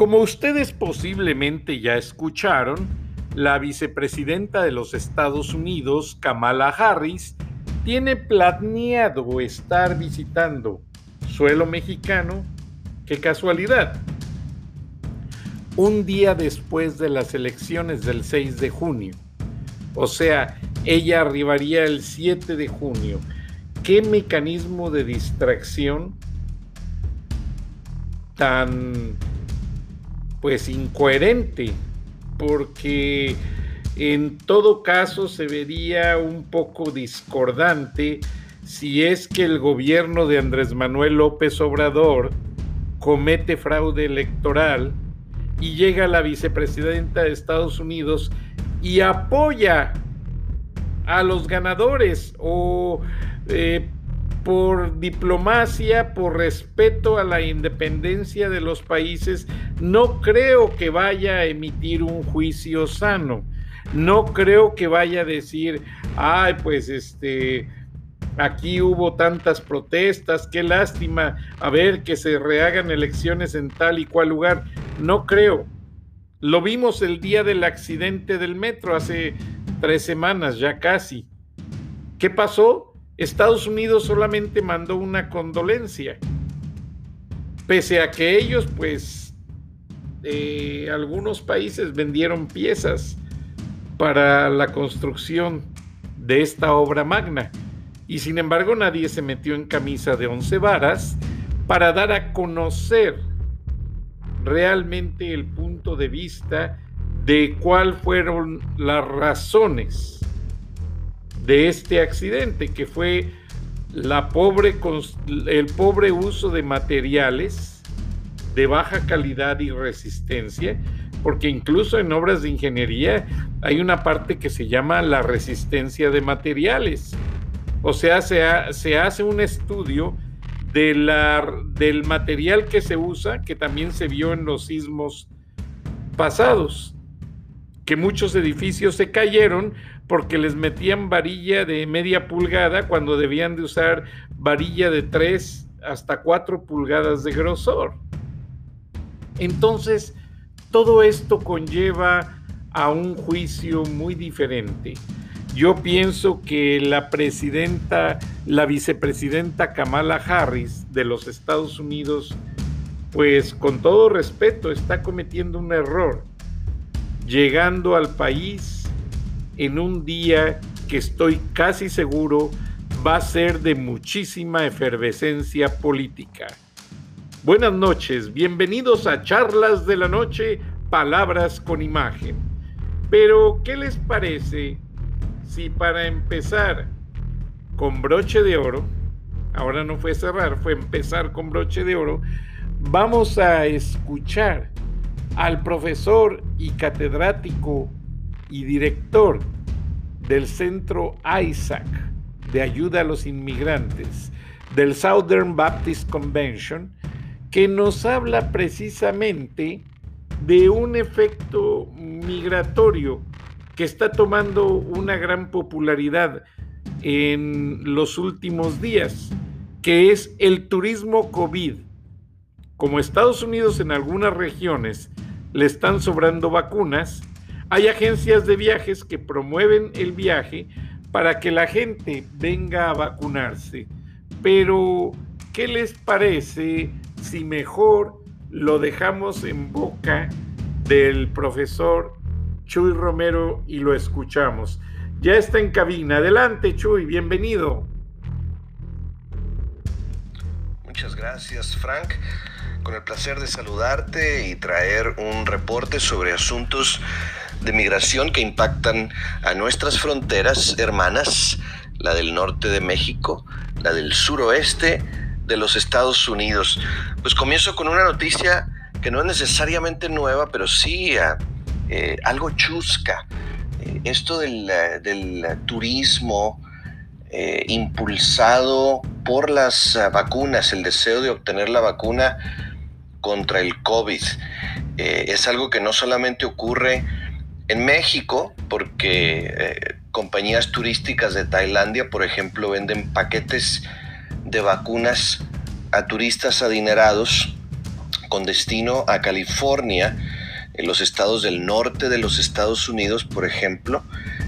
Como ustedes posiblemente ya escucharon, la vicepresidenta de los Estados Unidos, Kamala Harris, tiene planeado estar visitando suelo mexicano. ¡Qué casualidad! Un día después de las elecciones del 6 de junio. O sea, ella arribaría el 7 de junio. ¿Qué mecanismo de distracción tan pues incoherente, porque en todo caso se vería un poco discordante si es que el gobierno de Andrés Manuel López Obrador comete fraude electoral y llega la vicepresidenta de Estados Unidos y apoya a los ganadores o eh, por diplomacia, por respeto a la independencia de los países, no creo que vaya a emitir un juicio sano. No creo que vaya a decir, ay, pues este, aquí hubo tantas protestas, qué lástima, a ver que se rehagan elecciones en tal y cual lugar. No creo. Lo vimos el día del accidente del metro, hace tres semanas ya casi. ¿Qué pasó? Estados Unidos solamente mandó una condolencia, pese a que ellos, pues, eh, algunos países vendieron piezas para la construcción de esta obra magna. Y sin embargo nadie se metió en camisa de once varas para dar a conocer realmente el punto de vista de cuáles fueron las razones de este accidente, que fue la pobre, el pobre uso de materiales de baja calidad y resistencia, porque incluso en obras de ingeniería hay una parte que se llama la resistencia de materiales. O sea, se, se hace un estudio de la, del material que se usa, que también se vio en los sismos pasados, que muchos edificios se cayeron porque les metían varilla de media pulgada cuando debían de usar varilla de 3 hasta 4 pulgadas de grosor. Entonces, todo esto conlleva a un juicio muy diferente. Yo pienso que la presidenta, la vicepresidenta Kamala Harris de los Estados Unidos, pues con todo respeto está cometiendo un error, llegando al país en un día que estoy casi seguro va a ser de muchísima efervescencia política. Buenas noches, bienvenidos a Charlas de la Noche, Palabras con Imagen. Pero, ¿qué les parece si para empezar con broche de oro, ahora no fue cerrar, fue empezar con broche de oro, vamos a escuchar al profesor y catedrático y director del Centro Isaac de Ayuda a los Inmigrantes del Southern Baptist Convention, que nos habla precisamente de un efecto migratorio que está tomando una gran popularidad en los últimos días, que es el turismo COVID. Como Estados Unidos en algunas regiones le están sobrando vacunas, hay agencias de viajes que promueven el viaje para que la gente venga a vacunarse. Pero, ¿qué les parece si mejor lo dejamos en boca del profesor Chuy Romero y lo escuchamos. Ya está en cabina. Adelante, Chuy, bienvenido. Muchas gracias, Frank. Con el placer de saludarte y traer un reporte sobre asuntos de migración que impactan a nuestras fronteras hermanas, la del norte de México, la del suroeste de los Estados Unidos. Pues comienzo con una noticia que no es necesariamente nueva, pero sí ah, eh, algo chusca. Eh, esto del, turismo eh, impulsado por las vacunas, el deseo de obtener la vacuna contra el COVID, es algo que no solamente ocurre en México, porque compañías turísticas de Tailandia, por ejemplo, venden paquetes de vacunas a turistas adinerados con destino a California, en los estados del norte de los Estados Unidos, por ejemplo,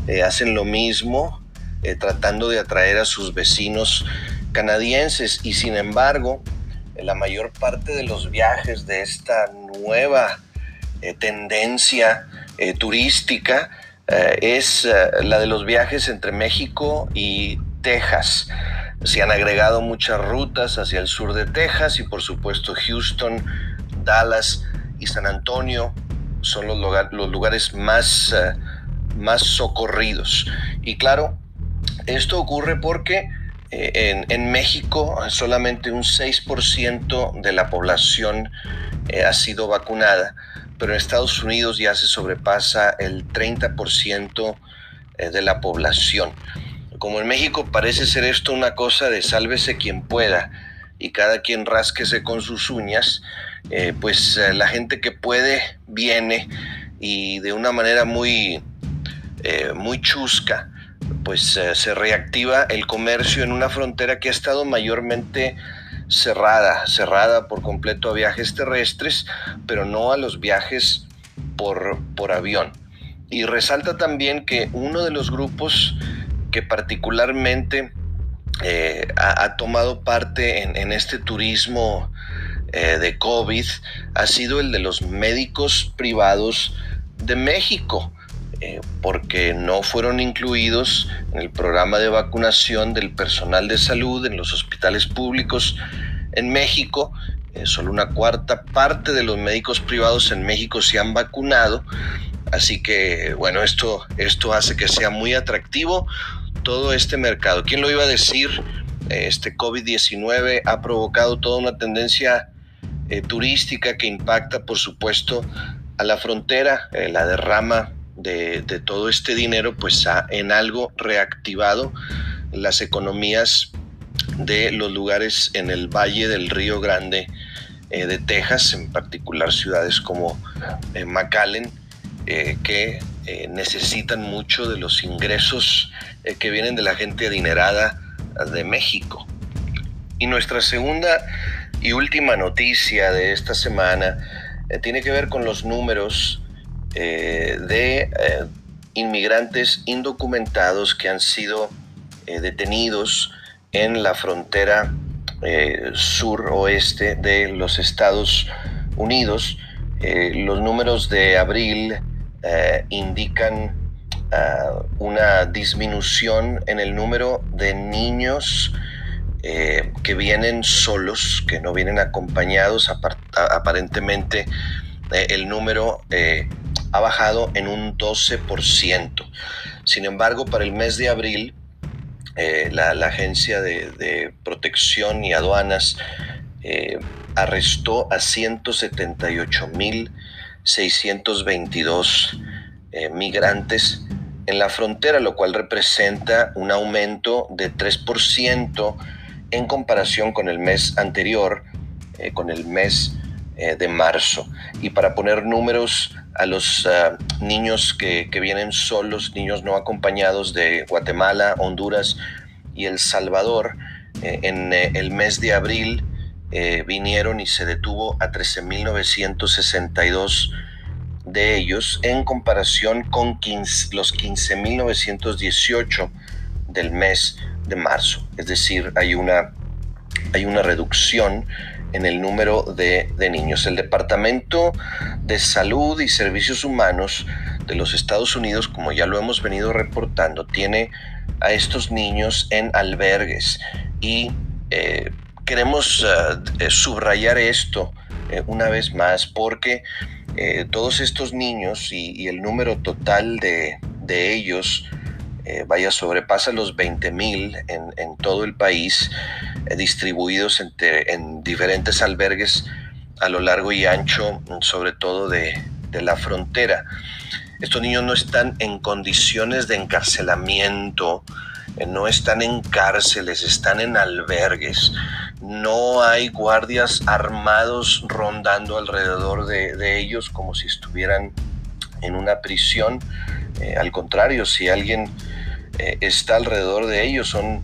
eh, hacen lo mismo eh, tratando de atraer a sus vecinos canadienses. Y sin embargo, la mayor parte de los viajes de esta nueva eh, turística es la de los viajes entre México y Texas. Se han agregado muchas rutas hacia el sur de Texas y por supuesto Houston, Dallas y San Antonio son los, lugares más, eh, más socorridos. Y claro, esto ocurre porque eh, en, México solamente un 6% de la población eh, ha sido vacunada, pero en Estados Unidos ya se sobrepasa el 30% de la población. Como en México parece ser esto una cosa de sálvese quien pueda y cada quien rásquese con sus uñas, eh, pues eh, la gente que puede viene y de una manera muy, eh, muy chusca, pues se reactiva el comercio en una frontera que ha estado mayormente cerrada, cerrada por completo a viajes terrestres, pero no a los viajes por, por avión. Y resalta también que uno de los grupos que particularmente ha, tomado parte en, en este turismo eh, de COVID ha sido el de los médicos privados de México, eh, porque no fueron incluidos en el programa de vacunación del personal de salud en los hospitales públicos en México. Eh, solo una cuarta parte de los médicos privados en México se han vacunado. Así que, bueno, esto, esto hace que sea muy atractivo todo este mercado. ¿Quién lo iba a decir? Este COVID-19 ha provocado toda una tendencia eh, turística que impacta, por supuesto, a la frontera, eh, la derrama de, todo este dinero, pues ha en algo reactivado las economías de los lugares en el valle del Río Grande eh, de Texas, en particular ciudades como McAllen, que necesitan mucho de los ingresos que vienen de la gente adinerada de México. Y nuestra segunda y última noticia de esta semana eh, tiene que ver con los números eh, de eh, inmigrantes indocumentados que han sido detenidos en la frontera sur-oeste de los Estados Unidos. los números de abril indican ah, una disminución en el número de niños eh, que vienen solos, que no vienen acompañados. aparentemente eh, el número eh, ha bajado en un 12%. Sin embargo, para el mes de abril, la, Agencia de, Protección y Aduanas arrestó a 178.622 migrantes en la frontera, lo cual representa un aumento de 3% en comparación con el mes anterior, eh, con el mes eh, de marzo. Y para poner números a los ah, niños que, vienen solos, niños no acompañados de Guatemala, Honduras y El Salvador, eh, en el mes de abril vinieron y se detuvo a 13.962 de ellos en comparación con los 15.918 del mes de marzo. Es decir, hay una, hay una reducción en el número de, niños. El Departamento de Salud y Servicios Humanos de los Estados Unidos, como ya lo hemos venido reportando, tiene a estos niños en albergues y eh, queremos eh, subrayar esto eh, una vez más porque todos estos niños y, el número total de, ellos vaya sobrepasa los 20 mil en, todo el país distribuidos en diferentes albergues a lo largo y ancho sobre todo de, de la frontera estos niños no están en condiciones de encarcelamiento, eh, no están en cárceles, están en albergues. No hay guardias armados rondando alrededor de, ellos como si estuvieran en una prisión. Eh, al contrario, si alguien eh, está alrededor de ellos, son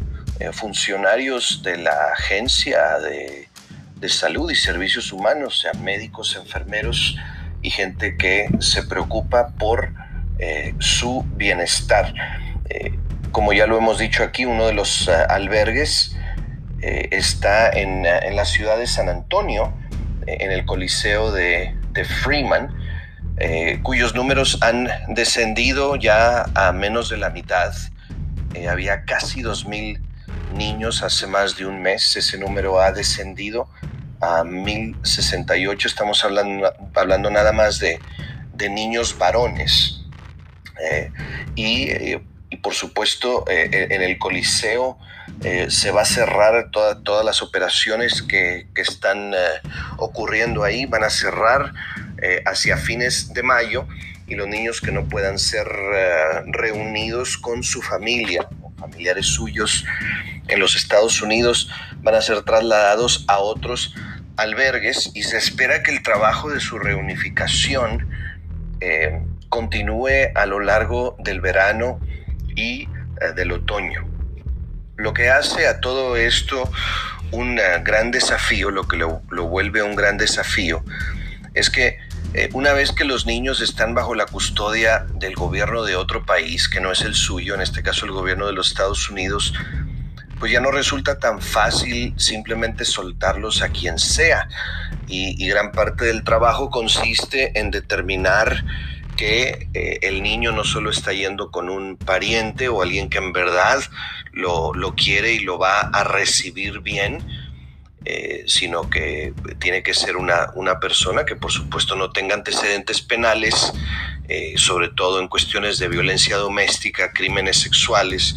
funcionarios de la agencia de, de salud y servicios humanos, sean médicos, enfermeros, y gente que se preocupa por eh, su bienestar. Eh, como ya lo hemos dicho aquí, uno de los eh, albergues está en, la ciudad de San Antonio, en el Coliseo de, de Freeman, cuyos números han descendido ya a menos de la mitad. había casi 2.000 niños hace más de un mes, ese número ha descendido a 1068, estamos hablando, hablando nada más de, niños varones. Eh, eh, y, por supuesto, eh, en el Coliseo se va a cerrar todas las operaciones que, que están ocurriendo ahí, van a cerrar hacia fines de mayo y los niños que no puedan ser reunidos con su familia familiares suyos en los Estados Unidos van a ser trasladados a otros albergues y se espera que el trabajo de su reunificación eh, continúe a lo largo del verano y eh, del otoño. Lo que hace a todo esto un eh, gran desafío, lo que lo, vuelve un gran desafío, es que una vez que los niños están bajo la custodia del gobierno de otro país, que no es el suyo, en este caso el gobierno de los Estados Unidos, pues ya no resulta tan fácil simplemente soltarlos a quien sea. Y, gran parte del trabajo consiste en determinar que eh, el niño no solo está yendo con un pariente o alguien que en verdad lo, quiere y lo va a recibir bien, eh, sino que tiene que ser una, una, persona que por supuesto no tenga antecedentes penales, eh, sobre todo en cuestiones de violencia doméstica, crímenes sexuales,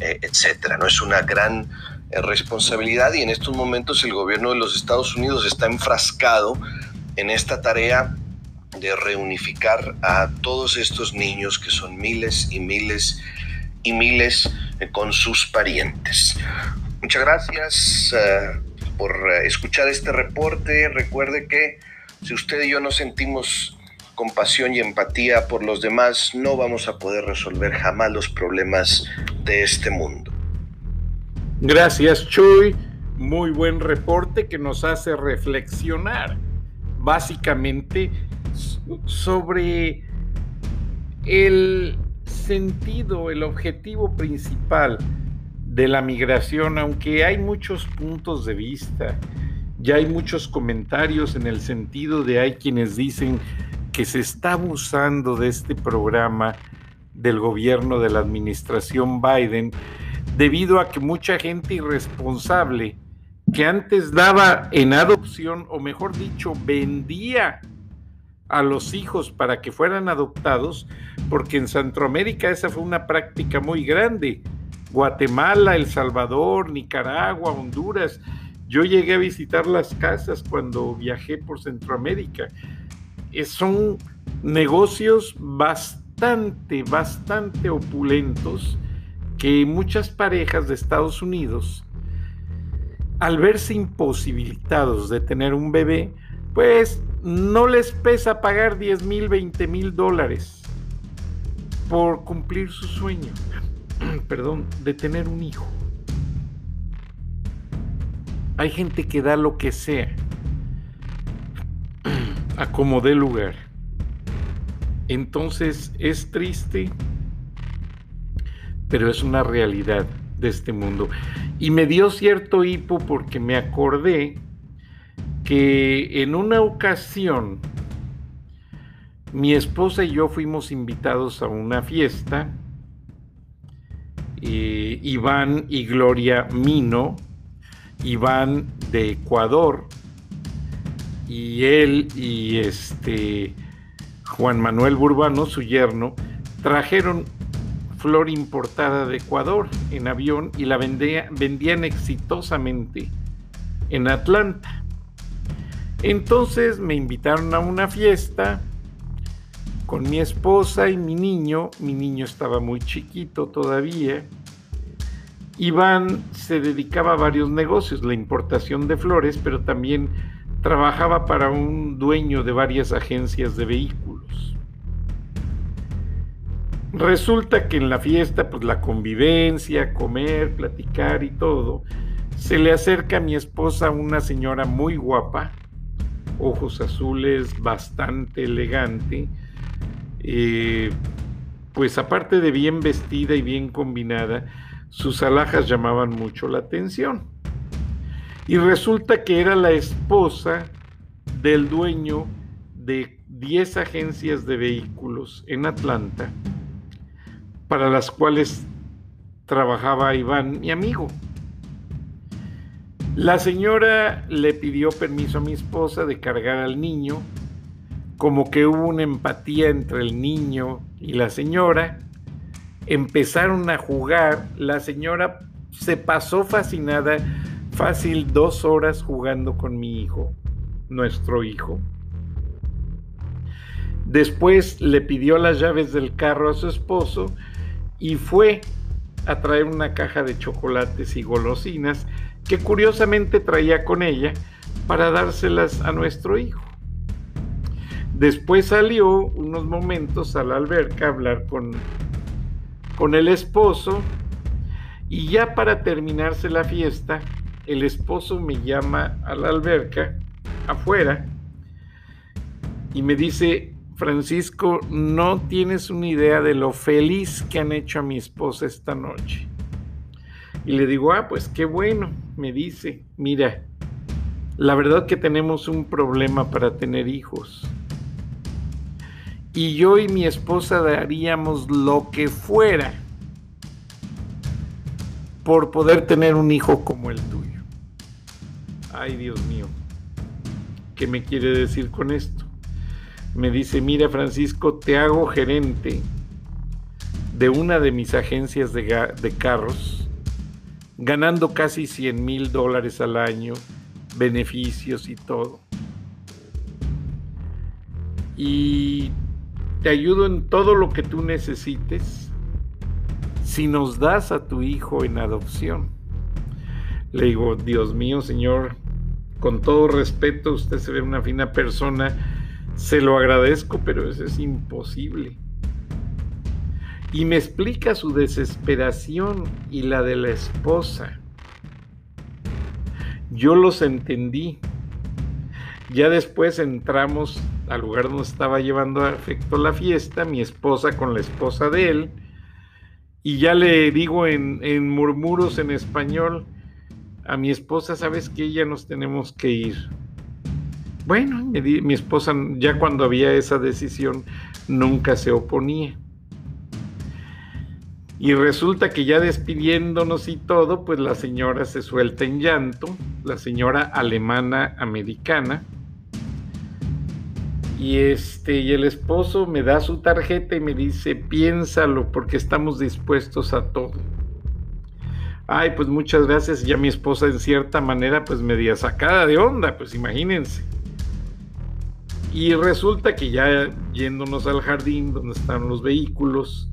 eh, etcétera. No es una gran eh, responsabilidad y en estos momentos el gobierno de los Estados Unidos está enfrascado en esta tarea de reunificar a todos estos niños que son miles y miles y miles eh, con sus parientes. Muchas gracias por escuchar este reporte. Recuerde que si usted y yo no sentimos compasión y empatía por los demás, no vamos a poder resolver jamás los problemas de este mundo. Gracias, Chuy. Muy buen reporte que nos hace reflexionar básicamente sobre el sentido, el objetivo principal de la migración, aunque hay muchos puntos de vista, ya hay muchos comentarios en el sentido de hay quienes dicen que se está abusando de este programa del gobierno de la administración Biden debido a que mucha gente irresponsable que antes daba en adopción, o mejor dicho, vendía a los hijos para que fueran adoptados, porque en Centroamérica esa fue una práctica muy grande. Guatemala, El Salvador, Nicaragua, Honduras. Yo llegué a visitar las casas cuando viajé por Centroamérica son negocios bastante, bastante opulentos que muchas parejas de Estados Unidos, al verse imposibilitados de tener un bebé, pues no les pesa pagar 10 mil, 20 mil dólares por cumplir su sueño, perdón, de tener un hijo. Hay gente que da lo que sea acomodé lugar. Entonces es triste, pero es una realidad de este mundo. Y me dio cierto hipo porque me acordé que en una ocasión mi esposa y yo fuimos invitados a una fiesta. Eh, Iván y Gloria Mino, Iván de Ecuador, y él y este Juan Manuel Burbano, su yerno, trajeron flor importada de Ecuador en avión y la vendían exitosamente en Atlanta. Entonces me invitaron a una fiesta con mi esposa y mi niño. Mi niño estaba muy chiquito todavía. Iván se dedicaba a varios negocios, la importación de flores, pero también trabajaba para un dueño de varias agencias de vehículos. Resulta que en la fiesta, pues la convivencia, comer, platicar y todo, se le acerca a mi esposa una señora muy guapa, ojos azules, bastante elegante, eh, pues aparte de bien vestida y bien combinada, sus alhajas llamaban mucho la atención. Y resulta que era la esposa del dueño de 10 agencias de vehículos en Atlanta, para las cuales trabajaba Iván, mi amigo. La señora le pidió permiso a mi esposa de cargar al niño, como que hubo una empatía entre el niño y la señora, empezaron a jugar, la señora se pasó fascinada, fácil dos horas jugando con mi hijo, nuestro hijo. Después le pidió las llaves del carro a su esposo y fue a traer una caja de chocolates y golosinas que curiosamente traía con ella para dárselas a nuestro hijo. Después salió unos momentos a la alberca a hablar con, con el esposo y ya para terminarse la fiesta, el esposo me llama a la alberca afuera y me dice, Francisco, no tienes una idea de lo feliz que han hecho a mi esposa esta noche. Y le digo, ah, pues qué bueno, me dice, mira, la verdad que tenemos un problema para tener hijos. Y yo y mi esposa daríamos lo que fuera por poder tener un hijo como el tuyo. Ay, Dios mío, ¿qué me quiere decir con esto? me dice, mira Francisco, te hago gerente de una de mis agencias de, carros, ganando casi 100 mil dólares al año, beneficios y todo. Y te ayudo en todo lo que tú necesites si nos das a tu hijo en adopción. Le digo, Dios mío, Señor, con todo respeto, usted se ve una fina persona se lo agradezco, pero eso es imposible. Y me explica su desesperación y la de la esposa. Yo los entendí. Ya después entramos al lugar donde estaba llevando a efecto la fiesta, mi esposa con la esposa de él, y ya le digo en, en murmuros en español a mi esposa, sabes que ya nos tenemos que ir. Bueno, mi esposa ya cuando había esa decisión nunca se oponía. Y resulta que ya despidiéndonos y todo, pues la señora se suelta en llanto, la señora alemana americana. Y este y el esposo me da su tarjeta y me dice, "Piénsalo porque estamos dispuestos a todo." Ay, pues muchas gracias. Ya mi esposa en cierta manera pues media sacada de onda, pues imagínense. Y resulta que ya yéndonos al jardín donde están los vehículos,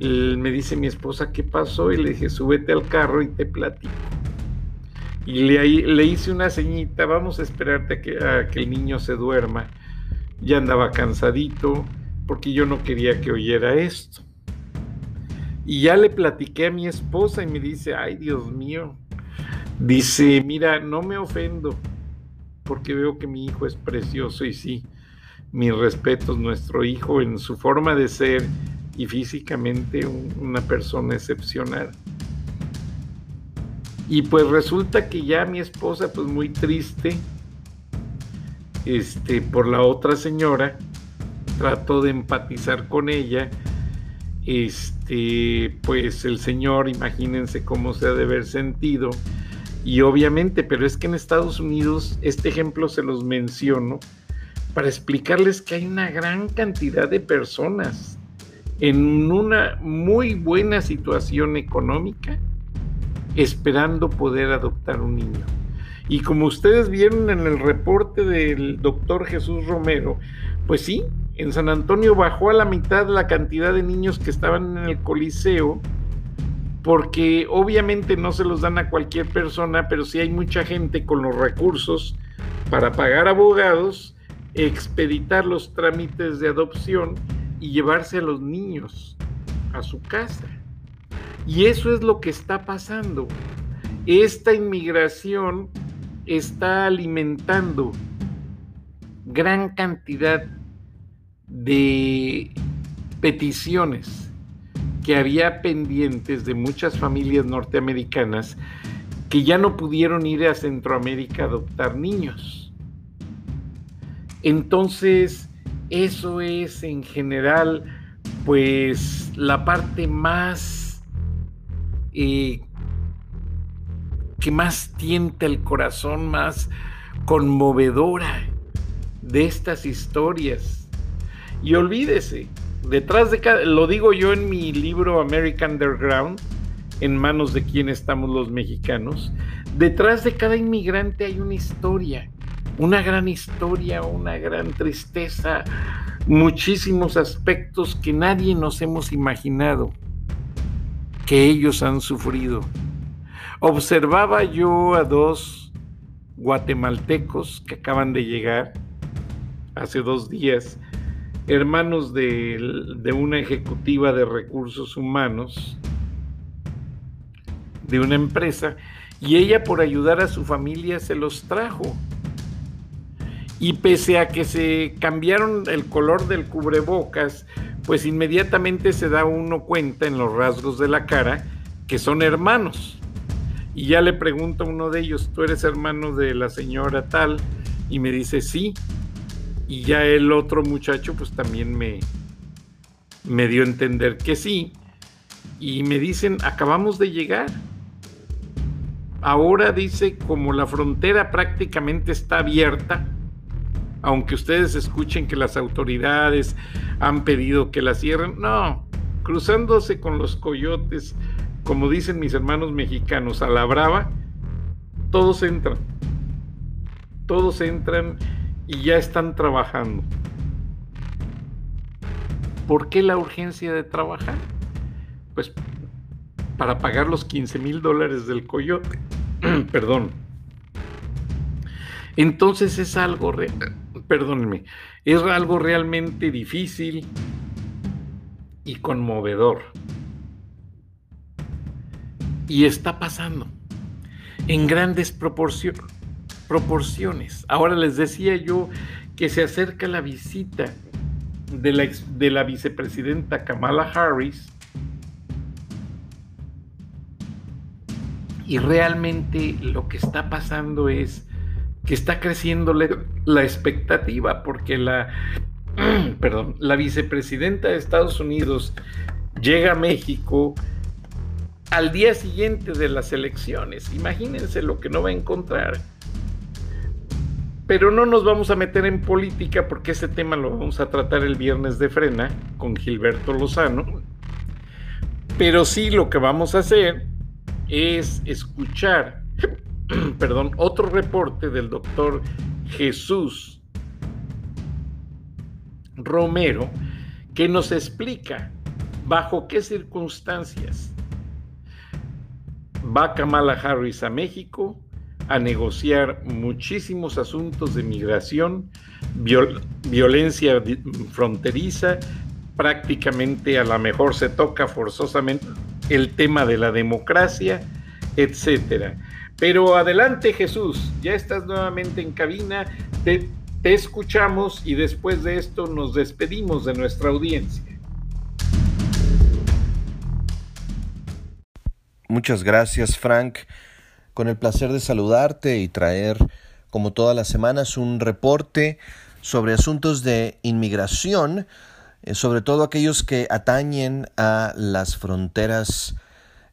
me dice mi esposa, ¿qué pasó? Y le dije, súbete al carro y te platico. Y le, le hice una ceñita, vamos a esperarte que, a que el niño se duerma. Ya andaba cansadito porque yo no quería que oyera esto. Y ya le platiqué a mi esposa y me dice, ay Dios mío, dice, mira, no me ofendo, porque veo que mi hijo es precioso y sí, mis respetos, nuestro hijo en su forma de ser y físicamente una persona excepcional. Y pues resulta que ya mi esposa, pues muy triste, este, por la otra señora, trató de empatizar con ella. Este, pues el señor, imagínense cómo se ha de haber sentido. Y obviamente, pero es que en Estados Unidos, este ejemplo se los menciono para explicarles que hay una gran cantidad de personas en una muy buena situación económica esperando poder adoptar un niño. Y como ustedes vieron en el reporte del doctor Jesús Romero, pues sí, en San Antonio bajó a la mitad la cantidad de niños que estaban en el Coliseo, porque obviamente no se los dan a cualquier persona, pero sí hay mucha gente con los recursos para pagar abogados, expeditar los trámites de adopción y llevarse a los niños a su casa. Y eso es lo que está pasando. Esta inmigración está alimentando gran cantidad de peticiones que había pendientes de muchas familias norteamericanas que ya no pudieron ir a Centroamérica a adoptar niños. Entonces, eso es en general, pues, la parte más eh, que más tienta el corazón, más conmovedora de estas historias. Y olvídese, detrás de cada, lo digo yo en mi libro American Underground, en manos de quien estamos los mexicanos, detrás de cada inmigrante hay una historia, una gran historia, una gran tristeza, muchísimos aspectos que nadie nos hemos imaginado que ellos han sufrido. Observaba yo a dos guatemaltecos que acaban de llegar hace dos días, hermanos de, una ejecutiva de recursos humanos de una empresa, y ella por ayudar a su familia se los trajo. Y pese a que se cambiaron el color del cubrebocas, pues inmediatamente se da uno cuenta en los rasgos de la cara que son hermanos. Y ya le pregunto a uno de ellos, ¿tú eres hermano de la señora tal? Y me dice, sí. Y ya el otro muchacho pues también me, me dio a entender que sí. Y me dicen, acabamos de llegar. Ahora dice, como la frontera prácticamente está abierta, aunque ustedes escuchen que las autoridades han pedido que la cierren, no, cruzándose con los coyotes como dicen mis hermanos mexicanos, a la brava, todos entran. Todos entran y ya están trabajando. ¿Por qué la urgencia de trabajar? Pues para pagar los 15 mil dólares del coyote. Perdón. Entonces es algo, es algo realmente difícil y conmovedor. Y está pasando en grandes proporciones. Ahora les decía yo que se acerca la visita de la, de la vicepresidenta Kamala Harris y realmente lo que está pasando es que está creciendo la expectativa porque la, perdón, la vicepresidenta de Estados Unidos llega a México al día siguiente de las elecciones. Imagínense lo que no va a encontrar. Pero no nos vamos a meter en política porque ese tema lo vamos a tratar el viernes de frena con Gilberto Lozano. Pero sí lo que vamos a hacer es escuchar, perdón, otro reporte del doctor Jesús Romero que nos explica bajo qué circunstancias va Kamala Harris a México a negociar muchísimos asuntos de migración, violencia fronteriza, prácticamente a lo mejor se toca forzosamente el tema de la democracia, etcétera. Pero adelante Jesús, ya estás nuevamente en cabina, te escuchamos y después de esto nos despedimos de nuestra audiencia. Muchas gracias, Frank. Con el placer de saludarte y traer como todas las semanas, un reporte sobre asuntos de inmigración, eh, sobre todo aquellos que atañen a las fronteras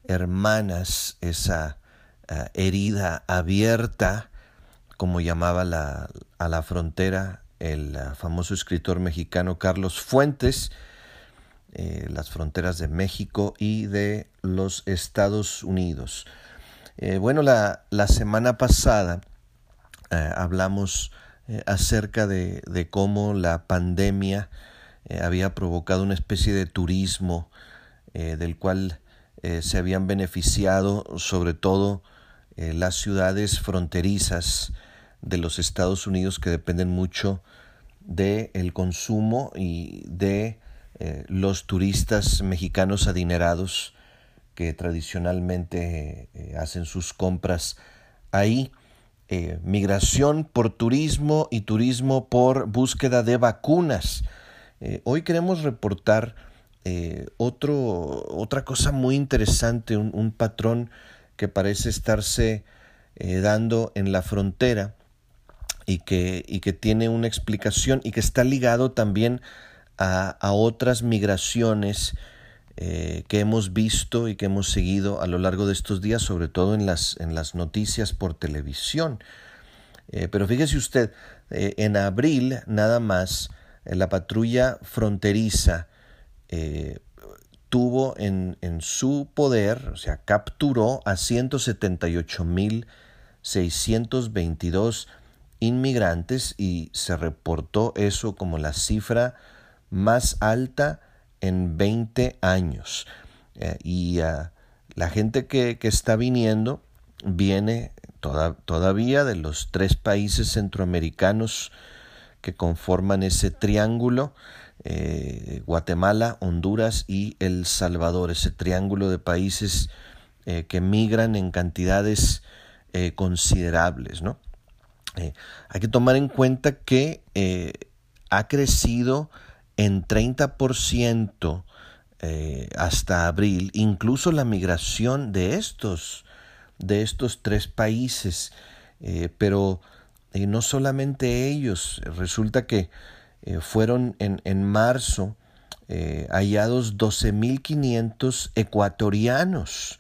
hermanas, esa eh, herida abierta, como llamaba la, a la frontera el eh, famoso escritor mexicano Carlos Fuentes, las fronteras de México y de los Estados Unidos. Bueno, la, la semana pasada eh, hablamos eh, acerca de, cómo la pandemia eh, había provocado una especie de turismo del cual se habían beneficiado sobre todo las ciudades fronterizas de los Estados Unidos que dependen mucho del consumo y de los turistas mexicanos adinerados que tradicionalmente hacen sus compras ahí. Eh, migración por turismo y turismo por búsqueda de vacunas. Eh, hoy queremos reportar eh, otro, otra cosa muy interesante, un, patrón que parece estarse dando en la frontera y que, y que, tiene una explicación y que está ligado también a, a otras migraciones eh, que hemos visto y que hemos seguido a lo largo de estos días, sobre todo en las, en las noticias por televisión. Eh, pero fíjese usted, eh, en abril nada más la patrulla fronteriza tuvo en, en, su poder, o sea, capturó a 178.622 inmigrantes y se reportó eso como la cifra más alta en 20 años. Eh, y ah, la gente que, está viniendo viene todavía de los tres países centroamericanos que conforman ese triángulo, eh, Guatemala, Honduras y El Salvador, ese triángulo de países eh, que migran en cantidades considerables. ¿no? hay que tomar en cuenta que ha crecido en 30% eh, hasta abril, incluso la migración de estos, de estos tres países. Eh, pero eh, no solamente ellos, resulta que fueron en, en marzo hallados 12.500 ecuatorianos,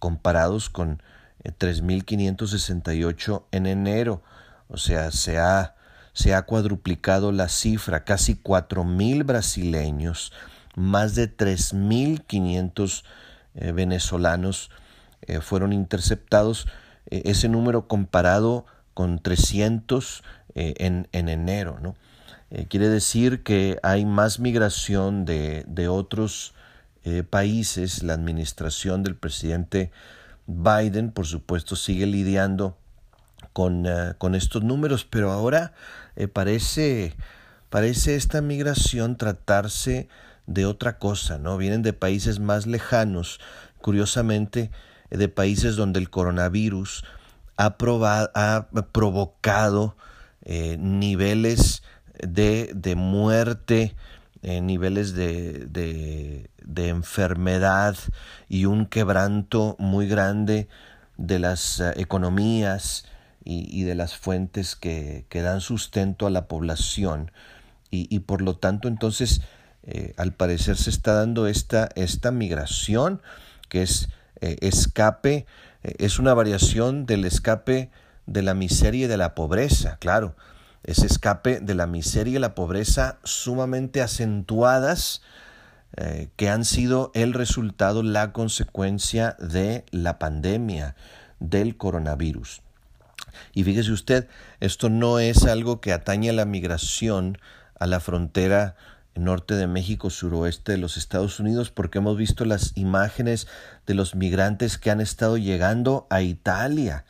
comparados con 3.568 en enero. O sea, se ha se ha cuadruplicado la cifra, casi 4.000 brasileños, más de 3.500 eh, venezolanos eh, fueron interceptados, eh, ese número comparado con 300 en, en, enero. ¿no? quiere decir que hay más migración de, de otros países, la administración del presidente Biden, por supuesto, sigue lidiando con, con estos números, pero ahora eh, parece, parece esta migración tratarse de otra cosa, ¿no? Vienen de países más lejanos, curiosamente, de países donde el coronavirus ha, ha provocado eh, niveles de, de muerte, eh, niveles de, de, enfermedad y un quebranto muy grande de las economías, y, de las fuentes que, que, dan sustento a la población y, y por lo tanto entonces eh, al parecer se está dando esta, esta migración que es eh, escape, eh, es una variación del escape de la miseria y de la pobreza, claro, ese escape de la miseria y la pobreza sumamente acentuadas que han sido el resultado, la consecuencia de la pandemia del coronavirus. Y fíjese usted, esto no es algo que atañe a la migración a la frontera norte de México, suroeste de los Estados Unidos, porque hemos visto las imágenes de los migrantes que han estado llegando a Italia,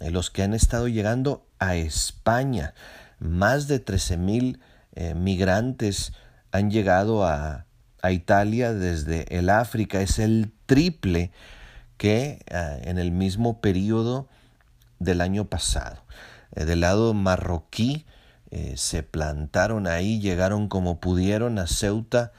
eh, los que han estado llegando a España. Más de 13 mil eh, migrantes han llegado a, a, Italia desde el África. Es el triple que eh, en el mismo periodo del año pasado. Eh, del lado marroquí eh, se plantaron ahí, llegaron como pudieron a Ceuta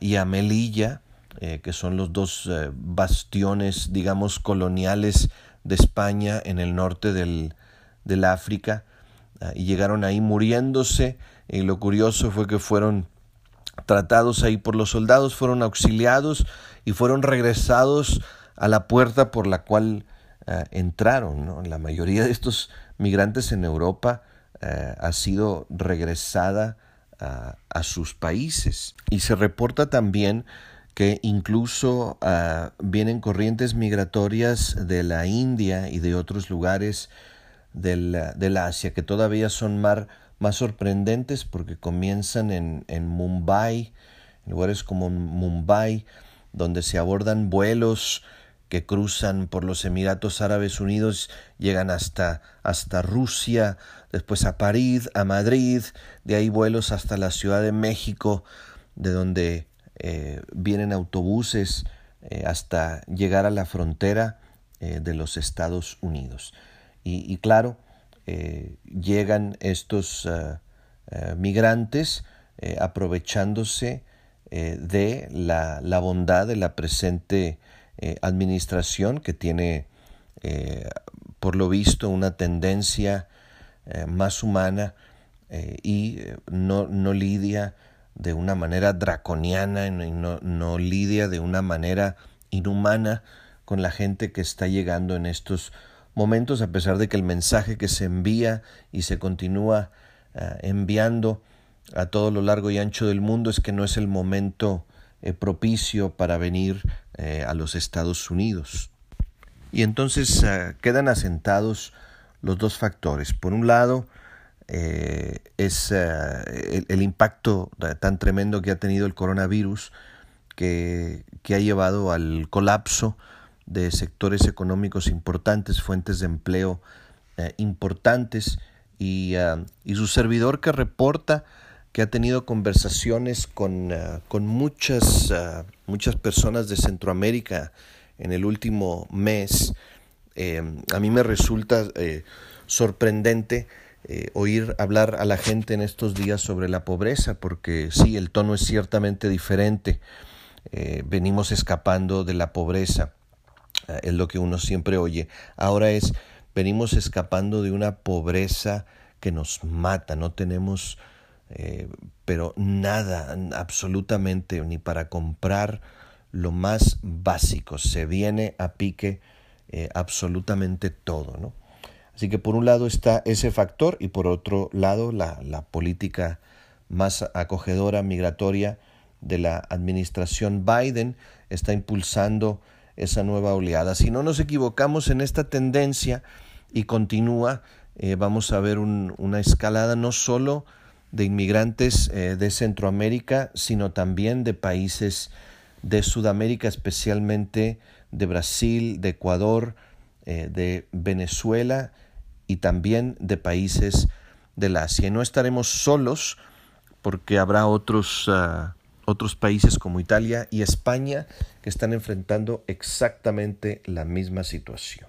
y a Melilla, eh, que son los dos bastiones, digamos, coloniales de España en el norte del, del África ah, y llegaron ahí muriéndose. Y lo curioso fue que fueron tratados ahí por los soldados, fueron auxiliados y fueron regresados a la puerta por la cual ah, entraron. La mayoría de estos migrantes en Europa ah, ha sido regresada a sus países. Y se reporta también que incluso ah, vienen corrientes migratorias de la India y de otros lugares del, Asia que todavía son más, más sorprendentes porque comienzan en, en Mumbai, en lugares como Mumbai, donde se abordan vuelos que cruzan por los Emiratos Árabes Unidos, llegan hasta, hasta Rusia, después a París, a Madrid, de ahí vuelos hasta la Ciudad de México, de donde eh, vienen autobuses eh, hasta llegar a la frontera eh, de los Estados Unidos. Y, claro, llegan estos migrantes aprovechándose de la, la, bondad de la presente administración que tiene, por lo visto, una tendencia más humana y no, no lidia de una manera draconiana y no, no lidia de una manera inhumana con la gente que está llegando en estos momentos, a pesar de que el mensaje que se envía y se continúa eh, enviando a todo lo largo y ancho del mundo es que no es el momento eh, propicio para venir eh, a los Estados Unidos. Y entonces quedan asentados los dos factores. Por un lado, eh, es eh, el, impacto tan tremendo que ha tenido el coronavirus que, que, ha llevado al colapso de sectores económicos importantes, fuentes de empleo eh, importantes y, y, su servidor que reporta que ha tenido conversaciones con, con muchas, muchas personas de Centroamérica en el último mes, a mí me resulta sorprendente eh, oír hablar a la gente en estos días sobre la pobreza, porque sí, el tono es ciertamente diferente. Eh, venimos escapando de la pobreza, eh, es lo que uno siempre oye. Ahora es, venimos escapando de una pobreza que nos mata, no tenemos, pero nada, absolutamente, ni para comprar lo más básico. Se viene a pique absolutamente todo, ¿no? Así que por un lado está ese factor y por otro lado la, política más acogedora migratoria de la administración Biden está impulsando esa nueva oleada. Si no nos equivocamos en esta tendencia y continúa, eh, vamos a ver una escalada no solo de inmigrantes eh, de Centroamérica, sino también de países de Sudamérica, especialmente de Brasil, de Ecuador, eh, de Venezuela y también de países del Asia. Y no estaremos solos porque habrá otros, ah, otros países como Italia y España que están enfrentando exactamente la misma situación.